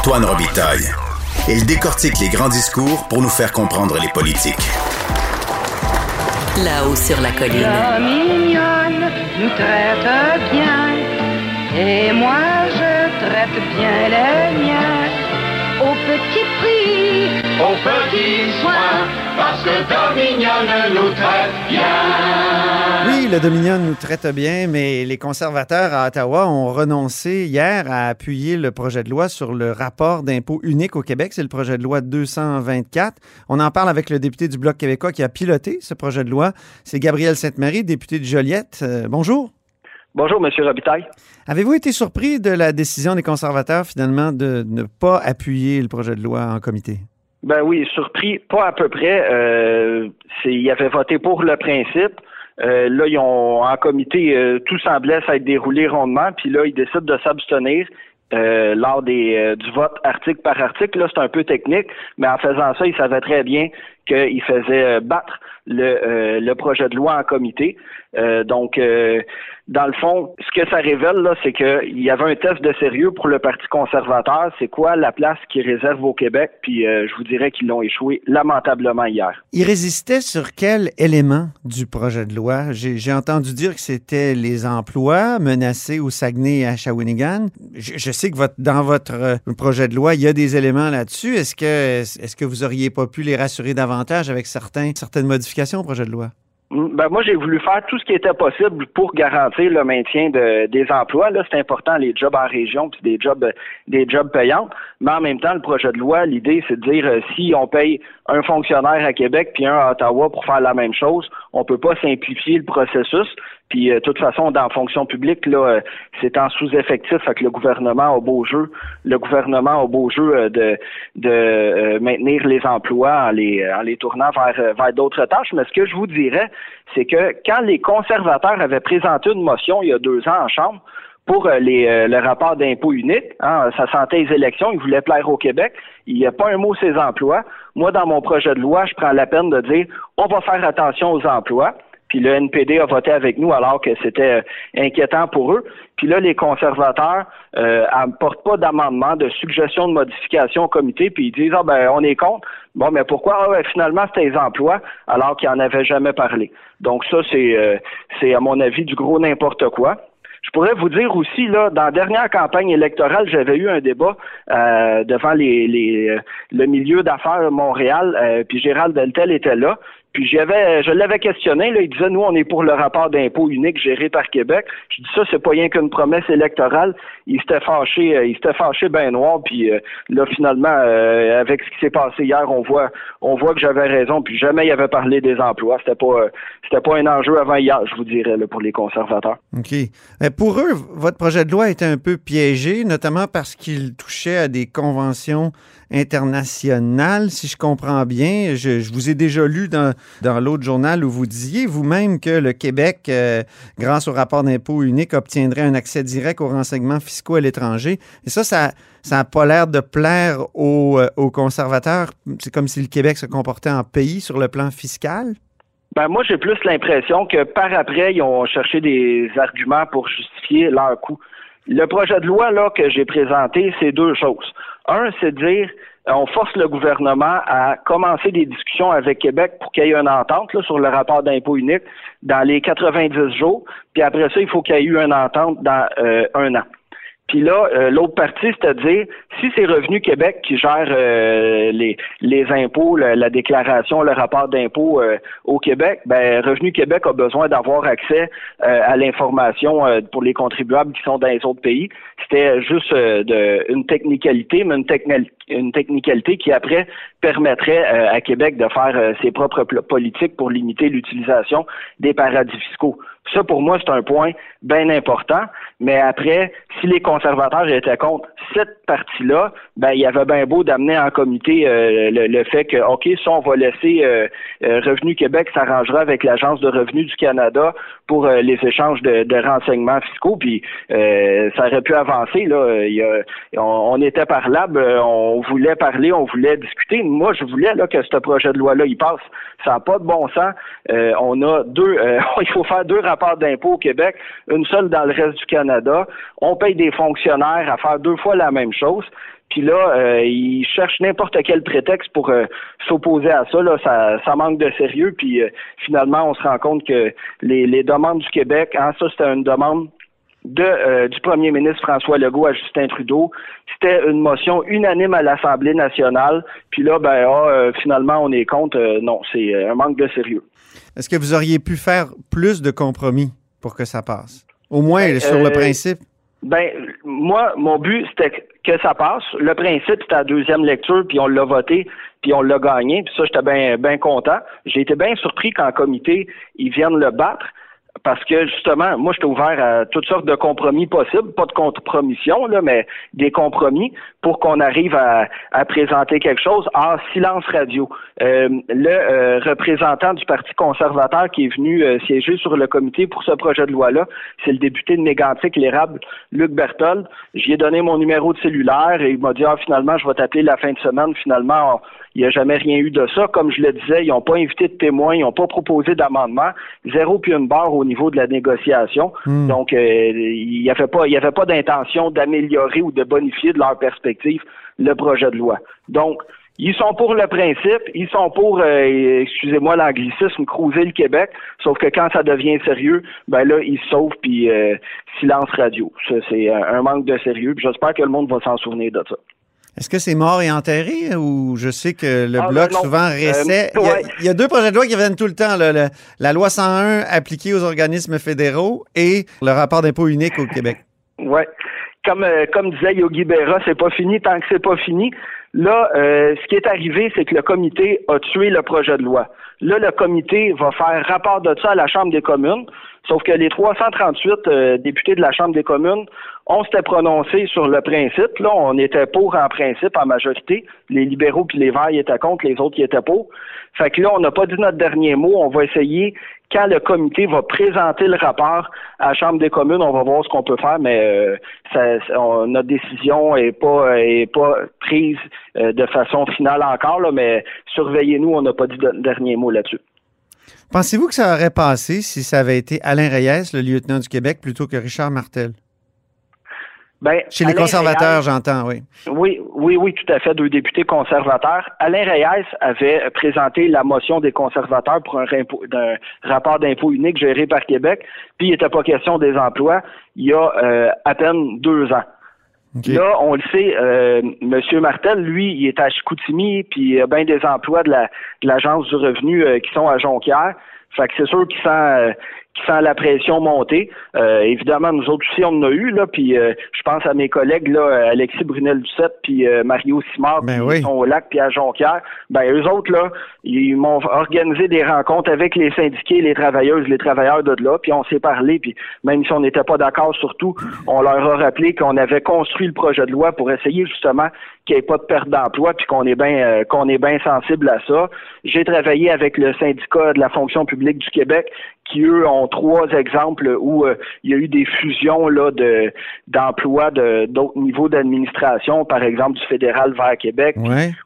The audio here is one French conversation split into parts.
Antoine Robitaille. Il décortique les grands discours pour nous faire comprendre les politiques. Là-haut sur la colline. La mignonne nous traite bien, et moi je traite bien les miens. Au petit prix, au petit soin, parce que Dominion nous traite bien. Le Dominion nous traite bien, mais les conservateurs à Ottawa ont renoncé hier à appuyer le projet de loi sur le rapport d'impôt unique au Québec. C'est le projet de loi 224. On en parle avec le député du Bloc québécois qui a piloté ce projet de loi. C'est Gabriel Sainte-Marie, député de Joliette. Euh, bonjour. Bonjour, M. Robitaille. Avez-vous été surpris de la décision des conservateurs, finalement, de ne pas appuyer le projet de loi en comité? Ben oui, surpris, pas à peu près. Euh, ils avaient voté pour le principe. Euh, là, ils ont en comité, euh, tout semblait s'être déroulé rondement, puis là, ils décident de s'abstenir. Euh, lors des, euh, du vote article par article. Là, c'est un peu technique, mais en faisant ça, ils savaient très bien qu'ils faisaient battre le, le projet de loi en comité. donc, dans le fond, ce que ça révèle, là, c'est qu'il y avait un test de sérieux pour le Parti conservateur. C'est quoi la place qu'ils réservent au Québec? Puis euh, je vous dirais qu'ils l'ont échoué lamentablement hier. Ils résistaient sur quel élément du projet de loi? J'ai entendu dire que c'était les emplois menacés au Saguenay et à Shawinigan. Je, sais que votre, dans votre euh, projet de loi, il y a des éléments là-dessus. Est-ce que, est-ce que vous auriez pas pu les rassurer davantage? Avec certaines modifications au projet de loi? Mm, ben moi, j'ai voulu faire tout ce qui était possible pour garantir le maintien de, des emplois. Là, c'est important les jobs en région puis des jobs des jobs payants. Mais en même temps, le projet de loi, l'idée, c'est de dire euh, si on paye un fonctionnaire à Québec puis un à Ottawa pour faire la même chose, on peut pas simplifier le processus. Puis, euh, de toute façon, dans la fonction publique, là, euh, c'est en sous-effectif, fait que le gouvernement a beau jeu, le gouvernement a beau jeu de, de maintenir les emplois en les, en les tournant vers, vers d'autres tâches. Mais ce que je vous dirais, c'est que quand les conservateurs avaient présenté une motion il y a deux ans en Chambre pour les, le rapport d'impôt unique, hein, ça sentait les élections, ils voulaient plaire au Québec, il n'y a pas un mot ces emplois. Moi, dans mon projet de loi, je prends la peine de dire on va faire attention aux emplois. Puis le NPD a voté avec nous alors que c'était inquiétant pour eux. Puis là, les conservateurs euh, n'apportent pas d'amendement, de suggestion de modification au comité, puis ils disent Ah ben on est contre. Bon, mais pourquoi? Ah, finalement, c'était les emplois, alors qu'ils n'en avaient jamais parlé. Donc ça, c'est euh, c'est à mon avis du gros n'importe quoi. Je pourrais vous dire aussi, là, dans la dernière campagne électorale, j'avais eu un débat euh, devant les, les, euh, le milieu d'affaires Montréal, euh, puis Gérald Deltel était là. Puis j'avais, je l'avais questionné, là, il disait, nous, on est pour le rapport d'impôt unique géré par Québec. Je dis ça, c'est pas rien qu'une promesse électorale. Il s'était fâché, euh, il s'était fâché ben noir, puis euh, là, finalement, euh, avec ce qui s'est passé hier, on voit, on voit que j'avais raison, puis jamais il avait parlé des emplois. C'était pas, c'était pas un enjeu avant hier, je vous dirais, là, pour les conservateurs. OK. pour eux, votre projet de loi était un peu piégé, notamment parce qu'il touchait à des conventions internationales, si je comprends bien. Je, je vous ai déjà lu dans dans l'autre journal où vous disiez vous-même que le Québec, euh, grâce au rapport d'impôt unique, obtiendrait un accès direct aux renseignements fiscaux à l'étranger. Et ça, ça n'a pas l'air de plaire aux, euh, aux conservateurs. C'est comme si le Québec se comportait en pays sur le plan fiscal. Ben moi, j'ai plus l'impression que par après, ils ont cherché des arguments pour justifier leur coût. Le projet de loi là que j'ai présenté, c'est deux choses. Un, c'est dire euh, on force le gouvernement à commencer des discussions avec Québec pour qu'il y ait une entente sur le rapport d'impôt unique dans les 90 jours. Puis après ça, il faut qu'il y ait eu une entente dans euh, un an. Puis là, euh, l'autre partie, c'est-à-dire, si c'est Revenu Québec qui gère les, les impôts, la, déclaration, le rapport d'impôt au Québec, ben Revenu Québec a besoin d'avoir accès à l'information pour les contribuables qui sont dans les autres pays. C'était juste de, une technicalité, mais une technicalité une technicalité qui après permettrait euh, à Québec de faire euh, ses propres politiques pour limiter l'utilisation des paradis fiscaux. Ça, pour moi, c'est un point bien important. Mais après, si les conservateurs étaient contre cette partie-là, ben il y avait bien beau d'amener en comité euh, le, fait que, OK, ça, on va laisser Revenu Québec s'arrangera avec l'Agence de revenus du Canada pour les échanges de, renseignements fiscaux, puis ça aurait pu avancer. Là. on, on, était parlable, on voulait parler, on voulait discuter. Moi, je voulais là, que ce projet de loi-là, il passe. Ça n'a pas de bon sens. Euh, on a deux, euh, il faut faire deux rapports d'impôts au Québec, une seule dans le reste du Canada. On paye des fonctionnaires à faire deux fois la même chose. Puis là, euh, ils cherchent n'importe quel prétexte pour euh, s'opposer à ça. Là, ça, ça manque de sérieux. Puis finalement, on se rend compte que les, les demandes du Québec, hein, ça c'était une demande de, euh, du premier ministre François Legault à Justin Trudeau. C'était une motion unanime à l'Assemblée nationale. Puis là, ben ah, finalement, on est contre. non, c'est un manque de sérieux. Est-ce que vous auriez pu faire plus de compromis pour que ça passe? Au moins ben, sur le principe? Ben, moi, mon but, c'était que ça passe. Le principe, c'était la deuxième lecture, puis on l'a voté, puis on l'a gagné. Puis ça, j'étais bien ben content. J'ai été bien surpris qu'en comité, ils viennent le battre parce que justement, moi, j'étais ouvert à toutes sortes de compromis possibles, pas de compromission, là, mais des compromis pour qu'on arrive à, présenter quelque chose en silence radio. Euh, le euh, représentant du Parti conservateur qui est venu euh, siéger sur le comité pour ce projet de loi-là, c'est le député de Mégantic, l'érable Luc Berthold. J'y ai donné mon numéro de cellulaire et il m'a dit, ah, finalement, je vais t'appeler la fin de semaine. Finalement, il n'y a jamais rien eu de ça. Comme je le disais, ils n'ont pas invité de témoins, ils n'ont pas proposé d'amendement. Zéro puis une barre au niveau de la négociation. Hmm. Donc, euh, il n'y avait pas, il y avait pas d'intention d'améliorer ou de bonifier de leur perspective le projet de loi. Donc, ils sont pour le principe, ils sont pour, euh, excusez-moi l'anglicisme, cruiser le Québec, sauf que quand ça devient sérieux, ben là, ils se sauvent, puis euh, silence radio. c'est un manque de sérieux, j'espère que le monde va s'en souvenir de ça. Est-ce que c'est mort et enterré ou je sais que le ah, bloc souvent euh, restait. il, y a, deux projets de loi qui viennent tout le temps la loi 101 appliquée aux organismes fédéraux et le rapport d'impôt unique au Québec. Oui. Comme, euh, comme disait Yogi Berra, c'est pas fini tant que c'est pas fini. Là, euh, ce qui est arrivé, c'est que le comité a tué le projet de loi. Là, le comité va faire rapport de ça à la Chambre des communes. Sauf que les 338 députés de la Chambre des communes on s'était prononcé sur le principe. Là, on était pour en principe en majorité. Les libéraux puis les verts étaient contre, les autres y étaient pour. Fait que là, on n'a pas dit notre dernier mot. On va essayer quand le comité va présenter le rapport à la Chambre des communes, on va voir ce qu'on peut faire, mais euh, notre décision est pas prise euh, de façon finale encore, mais surveillez-nous, on n'a pas dit de dernier mot là-dessus. Pensez-vous que ça aurait passé si ça avait été Alain Reyes, le lieutenant du Québec, plutôt que Richard Martel? Ben, Chez les conservateurs, j'entends, oui. Oui, oui, oui, tout à fait, deux députés conservateurs. Alain Reyes avait présenté la motion des conservateurs pour un, rapport d'impôt unique géré par Québec, puis il n'était pas question des emplois il y a euh, à peine deux ans. Là, on le sait, euh, M. Martel, lui, il est à Chicoutimi, puis il y a bien des emplois de l'Agence du revenu euh, qui sont à Jonquière. Fait que c'est sûr qu'il sent, euh, sent la pression monter. Euh, évidemment, nous autres aussi, on en a eu, là, puis euh, je pense à mes collègues, là, Alexis Brunel-Ducette, puis Mario Simard, ben qui sont au lac, puis à Jonquière. Ben, eux autres, là, ils m'ont organisé des rencontres avec les syndiqués, les travailleuses, les travailleurs de là, puis on s'est parlé, puis même si on n'était pas d'accord sur tout, on leur a rappelé qu'on avait construit le projet de loi pour essayer justement qu'il n'y ait pas de perte d'emploi, puis qu'on est bien qu'on est bien sensible à ça. J'ai travaillé avec le syndicat de la fonction publique du Québec, qui eux ont trois exemples où euh, il y a eu des fusions là de d'emplois de d'autres niveaux d'administration, par exemple du fédéral vers Québec,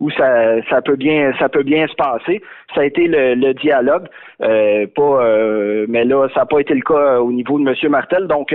où ça ça peut bien ça peut bien se passer. Ça a été le, dialogue, euh, pas euh, mais là ça n'a pas été le cas au niveau de M. Martel, donc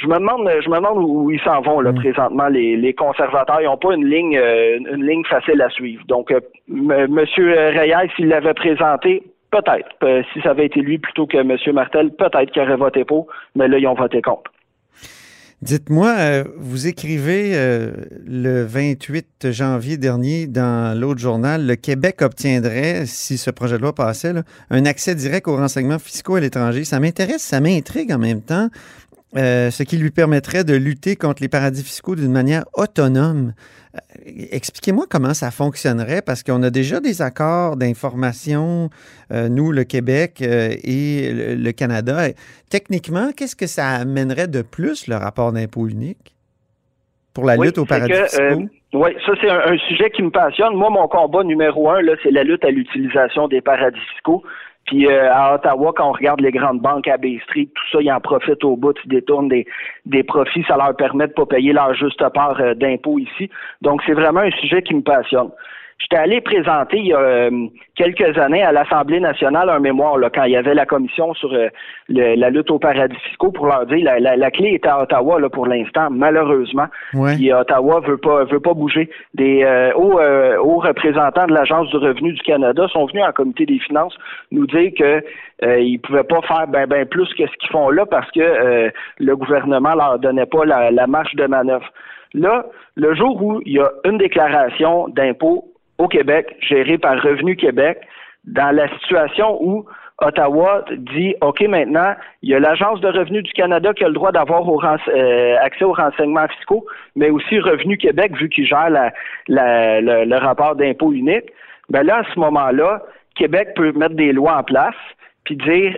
je me demande, je me demande où ils s'en vont là mm. présentement. Les, les conservateurs, ils n'ont pas une ligne, une ligne facile à suivre. Donc, euh, Monsieur Reyes, s'il l'avait présenté, Peut-être. Euh, si ça avait été lui plutôt que M. Martel, peut-être qu'il aurait voté pour, mais là, ils ont voté contre. Dites-moi, euh, vous écrivez euh, le 28 janvier dernier dans l'autre journal, le Québec obtiendrait, si ce projet de loi passait, un accès direct aux renseignements fiscaux à l'étranger. Ça m'intéresse, ça m'intrigue en même temps, ce qui lui permettrait de lutter contre les paradis fiscaux d'une manière autonome. Expliquez-moi comment ça fonctionnerait, parce qu'on a déjà des accords d'information, euh, nous, le Québec euh, et le, Canada. Techniquement, qu'est-ce que ça amènerait de plus, le rapport d'impôt unique, pour la lutte aux paradis fiscaux? Euh, oui, ça c'est un, sujet qui me passionne. Moi, mon combat numéro un, c'est la lutte à l'utilisation des paradis fiscaux. Puis euh, à Ottawa, quand on regarde les grandes banques à Bay Street, tout ça, ils en profitent au bout, ils détournent des, des profits, ça leur permet de pas payer leur juste part euh, d'impôts ici. Donc c'est vraiment un sujet qui me passionne. J'étais allé présenter il y a euh, quelques années à l'Assemblée nationale un mémoire là, quand il y avait la commission sur euh, la lutte aux paradis fiscaux pour leur dire la, la, clé est à Ottawa là, pour l'instant, malheureusement. Ouais. Puis Ottawa veut pas veut pas bouger. Des euh, hauts, hauts, représentants de l'Agence du revenu du Canada sont venus en comité des finances nous dire que ils pouvaient pas faire ben ben plus que ce qu'ils font là parce que le gouvernement leur donnait pas la, la marge de manœuvre. Là, le jour où il y a une déclaration d'impôt au Québec, gérée par Revenu Québec, dans la situation où Ottawa dit OK, maintenant, il y a l'Agence de revenus du Canada qui a le droit d'avoir euh, accès aux renseignements fiscaux, mais aussi Revenu Québec, vu qu'il gère le, rapport d'impôt unique. Ben là, à ce moment-là, Québec peut mettre des lois en place, puis dire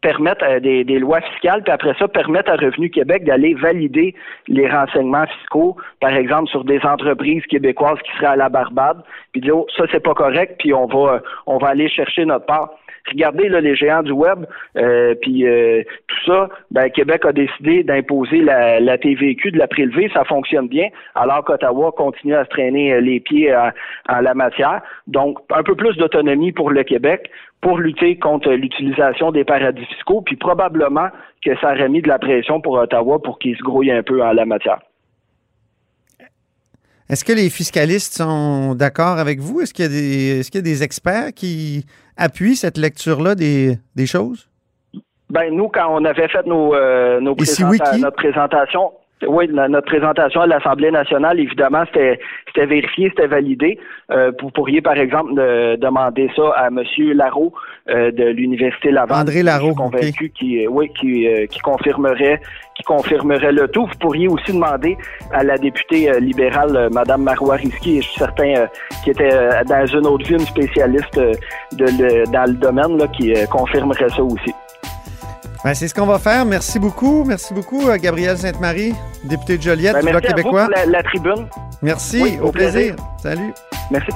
permettre euh, des, lois fiscales, puis après ça, permettre à Revenu Québec d'aller valider les renseignements fiscaux, par exemple, sur des entreprises québécoises qui seraient à la Barbade, puis dire, oh, ça, c'est pas correct, puis on va, on va aller chercher notre part. Regardez là, les géants du web, euh, puis euh, tout ça, ben, Québec a décidé d'imposer la, la, TVQ, de la prélever, ça fonctionne bien, alors qu'Ottawa continue à se traîner les pieds en la matière. Donc, un peu plus d'autonomie pour le Québec pour lutter contre l'utilisation des paradis fiscaux, puis probablement que ça aurait mis de la pression pour Ottawa pour qu'il se grouille un peu en la matière. Est-ce que les fiscalistes sont d'accord avec vous? Est-ce qu'il y, a des, est-ce qu'il y a des experts qui appuient cette lecture-là des, des choses? Ben nous, quand on avait fait nos, euh, nos notre présentation, oui, notre présentation à l'Assemblée nationale, évidemment, c'était c'était vérifié, c'était validé. Euh, vous pourriez, par exemple, demander ça à M. Larreau euh, de l'Université Laval. André Larreau, convaincu qui, euh, oui, qui, qui confirmerait qui confirmerait le tout. Vous pourriez aussi demander à la députée libérale, Mme Marois Risky, je suis certain, qui était dans une autre ville, une spécialiste de, dans le domaine, là, qui confirmerait ça aussi. Ben, c'est ce qu'on va faire. Merci beaucoup. Merci beaucoup, à Gabriel Sainte-Marie, député de Joliette ben, du Bloc québécois. Pour la, tribune. Merci. au, plaisir. Salut. Merci.